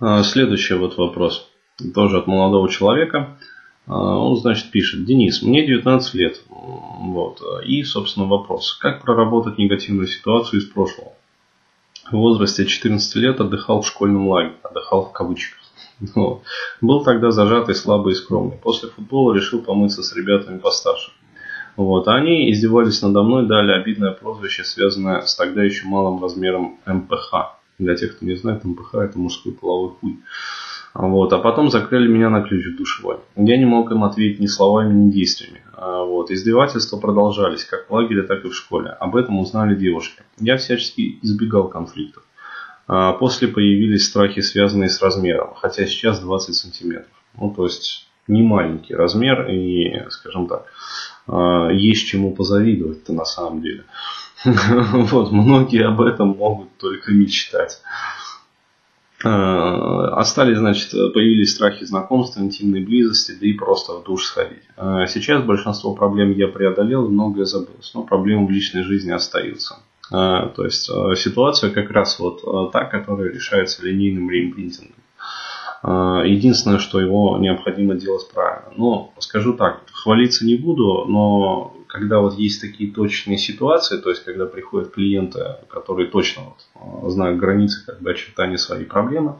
А, следующий вот вопрос. Тоже от молодого человека. А, он, значит, пишет. Денис, мне 19 лет. Вот. И, собственно, вопрос. Как проработать негативную ситуацию из прошлого? В возрасте 14 лет отдыхал в школьном лагере. Отдыхал в кавычках. Вот. Был тогда зажатый, слабый и скромный. После футбола решил помыться с ребятами постарше. Вот. Они издевались надо мной, дали обидное прозвище, связанное с тогда еще малым размером МПХ. Для тех, кто не знает, МПХ это мужской половой хуй. Вот. А потом закрыли меня на ключ в душевой. Я не мог им ответить ни словами, ни действиями. А, вот. Издевательства продолжались, как в лагере, так и в школе. Об этом узнали девушки. Я всячески избегал конфликтов. А после появились страхи, связанные с размером, хотя сейчас 20 сантиметров. Ну, то есть не маленький размер и, скажем так, а, есть чему позавидовать-то на самом деле. Вот, многие об этом могут только мечтать. А, остались, значит, появились страхи знакомства, интимной близости, да и просто в душ сходить. Сейчас большинство проблем я преодолел и многое забылось, но проблемы в личной жизни остаются. А, то есть а, ситуация как раз вот а, та, которая решается линейным реимпринтингом. Единственное, что его необходимо делать правильно. Но скажу так, хвалиться не буду, но когда вот есть такие точные ситуации, то есть когда приходят клиенты, которые точно вот знают границы как бы очертания своей проблемы,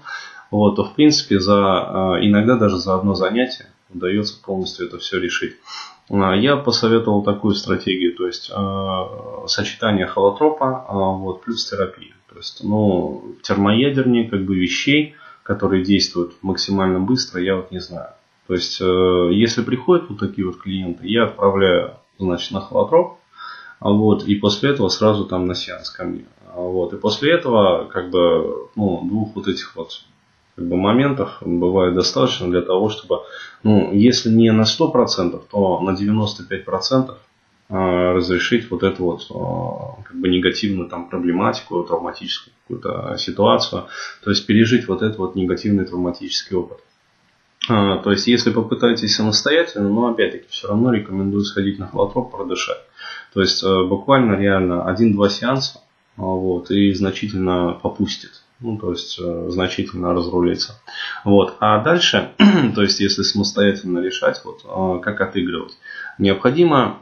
вот, то в принципе за, иногда даже за одно занятие удается полностью это все решить. А, я посоветовал такую стратегию, то есть сочетание холотропа вот, плюс терапия. То есть, ну, термоядернее как бы вещей, которые действуют максимально быстро, я вот не знаю. То есть, э, если приходят вот такие вот клиенты, я отправляю, значит, на холотроп, вот, и после этого сразу там на сеанс ко мне. Вот, и после этого, как бы, ну, двух вот этих вот как бы, моментов бывает достаточно для того, чтобы, ну, если не на 100%, то на 95% а, разрешить вот эту вот а, как бы негативную там проблематику, травматическую какую-то ситуацию, то есть пережить вот этот вот негативный травматический опыт. А, то есть, если попытаетесь самостоятельно, но опять-таки все равно рекомендую сходить на холотроп, продышать. То есть, буквально реально один-два сеанса, вот, и значительно попустит ну, то есть э, значительно разрулиться. Вот. А дальше, то есть если самостоятельно решать, вот, э, как отыгрывать, необходимо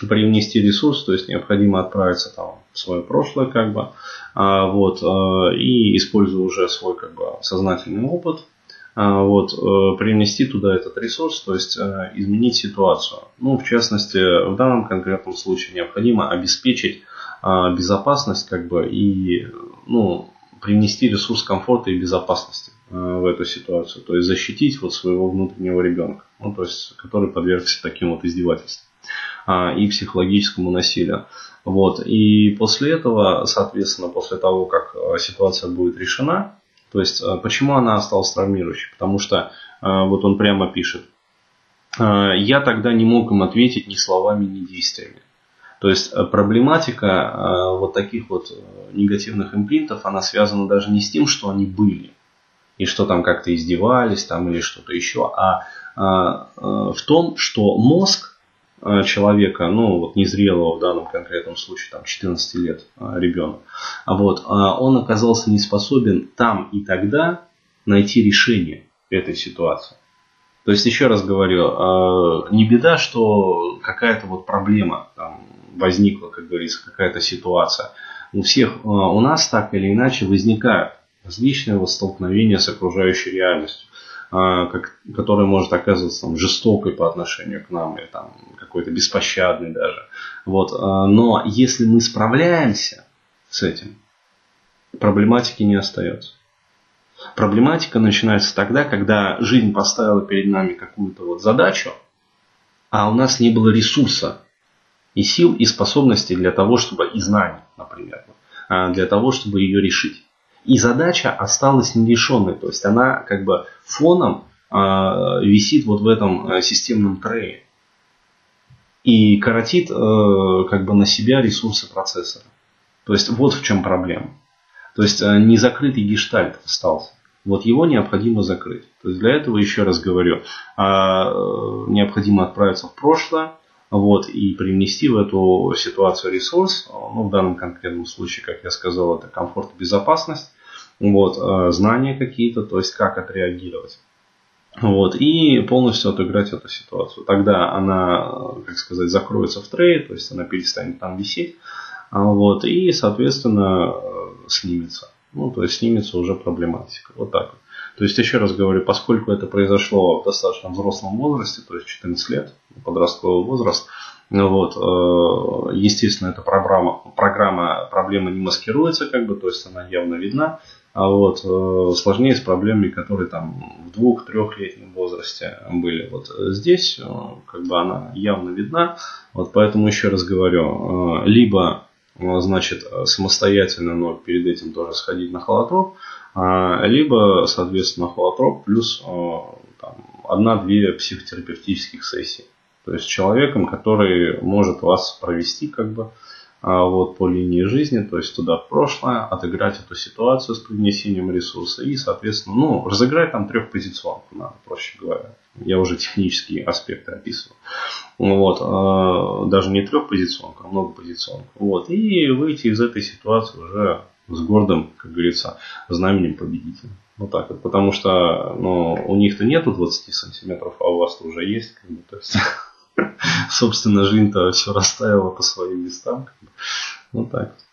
привнести ресурс, то есть необходимо отправиться там в свое прошлое, как бы, а, вот, э, и используя уже свой как бы сознательный опыт, а, вот, привнести туда этот ресурс, то есть изменить ситуацию. Ну, в частности, в данном конкретном случае необходимо обеспечить а, безопасность, как бы, и, ну, привнести ресурс комфорта и безопасности э, в эту ситуацию, то есть защитить вот своего внутреннего ребенка, ну, то есть, который подвергся таким вот издевательствам а, и психологическому насилию. Вот. И после этого, соответственно, после того, как э, ситуация будет решена, то есть э, почему она осталась травмирующей? Потому что вот он прямо пишет, я тогда не мог им ответить ни словами, ни действиями. То есть э, проблематика э, вот таких вот э, негативных импринтов, она связана даже не с тем, что они были, и что там как-то издевались там или что-то еще, а в том, что мозг человека, ну вот незрелого в данном конкретном случае, там 14 лет ребенок, вот, он оказался не способен там и тогда найти решение этой ситуации. То есть, еще раз говорю, не беда, что какая-то вот проблема там, возникла, как говорится, какая-то ситуация. У всех а, у нас так или иначе возникают различные вот столкновения с окружающей реальностью, а, как, которая может оказываться там, жестокой по отношению к нам или там, какой-то беспощадной даже. Вот. А, но если мы справляемся с этим, проблематики не остается. Проблематика начинается тогда, когда жизнь поставила перед нами какую-то вот задачу, а у нас не было ресурса и сил, и способностей для того, чтобы, и знаний, например, а, для того, чтобы ее решить. И задача осталась нерешенной, то есть она как бы фоном а, висит вот в этом а, системном трее и коротит как бы на себя ресурсы процессора. То есть вот в чем проблема. То есть не закрытый гештальт остался. Вот его необходимо закрыть. То есть для этого, еще раз говорю, необходимо отправиться в прошлое, вот, и привнести в эту ситуацию ресурс, ну, в данном конкретном случае, как я сказал, это комфорт и безопасность, вот, э, знания какие-то, то есть как отреагировать. Вот, и полностью отыграть эту ситуацию. Тогда она, как сказать, закроется в трейд, то есть она перестанет там висеть. А вот, и, соответственно, снимется. Ну, то есть снимется уже проблематика. Вот так вот. То есть, еще раз говорю, поскольку это произошло в достаточно взрослом возрасте, то есть 14 лет, подростковый возраст, ну вот, э, естественно, эта программа, программа проблемы не маскируется, как бы, то есть она явно видна. А вот э, сложнее с проблемами, которые там в двух-трехлетнем возрасте были. Вот здесь э, как бы она явно видна. Вот поэтому еще раз говорю, либо значит самостоятельно, но перед этим тоже сходить на холотроп, а, либо, соответственно, холотроп плюс одна-две психотерапевтических сессии. То есть человеком, который может вас провести как бы вот, по линии жизни, то есть туда в прошлое, отыграть эту ситуацию с принесением ресурса и, соответственно, ну, разыграть там трехпозиционку, надо, проще говоря. Я уже технические аспекты описывал. Вот, а, даже не трехпозиционку, а многопозиционку. Вот, и выйти из этой ситуации уже с гордым, как говорится, знаменем победителя. Вот так вот. Потому что ну, у них-то нету 20 сантиметров, а у вас-то уже есть. Как бы, то есть, собственно, жизнь-то все расставила по своим местам. Вот так вот.